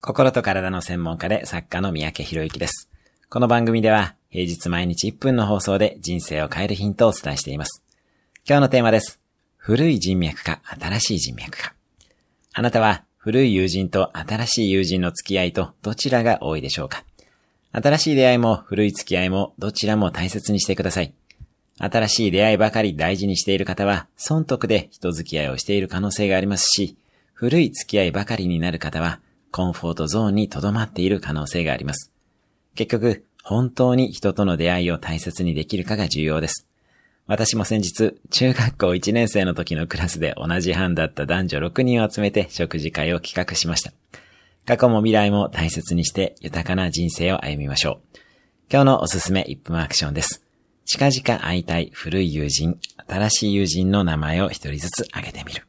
心と体の専門家で作家の三宅博之です。この番組では平日毎日1分の放送で人生を変えるヒントをお伝えしています。今日のテーマです。古い人脈か新しい人脈か。あなたは古い友人と新しい友人の付き合いとどちらが多いでしょうか新しい出会いも古い付き合いもどちらも大切にしてください。新しい出会いばかり大事にしている方は損得で人付き合いをしている可能性がありますし、古い付き合いばかりになる方はコンフォートゾーンに留まっている可能性があります。結局、本当に人との出会いを大切にできるかが重要です。私も先日、中学校1年生の時のクラスで同じ班だった男女6人を集めて食事会を企画しました。過去も未来も大切にして豊かな人生を歩みましょう。今日のおすすめ1分アクションです。近々会いたい古い友人、新しい友人の名前を一人ずつ挙げてみる。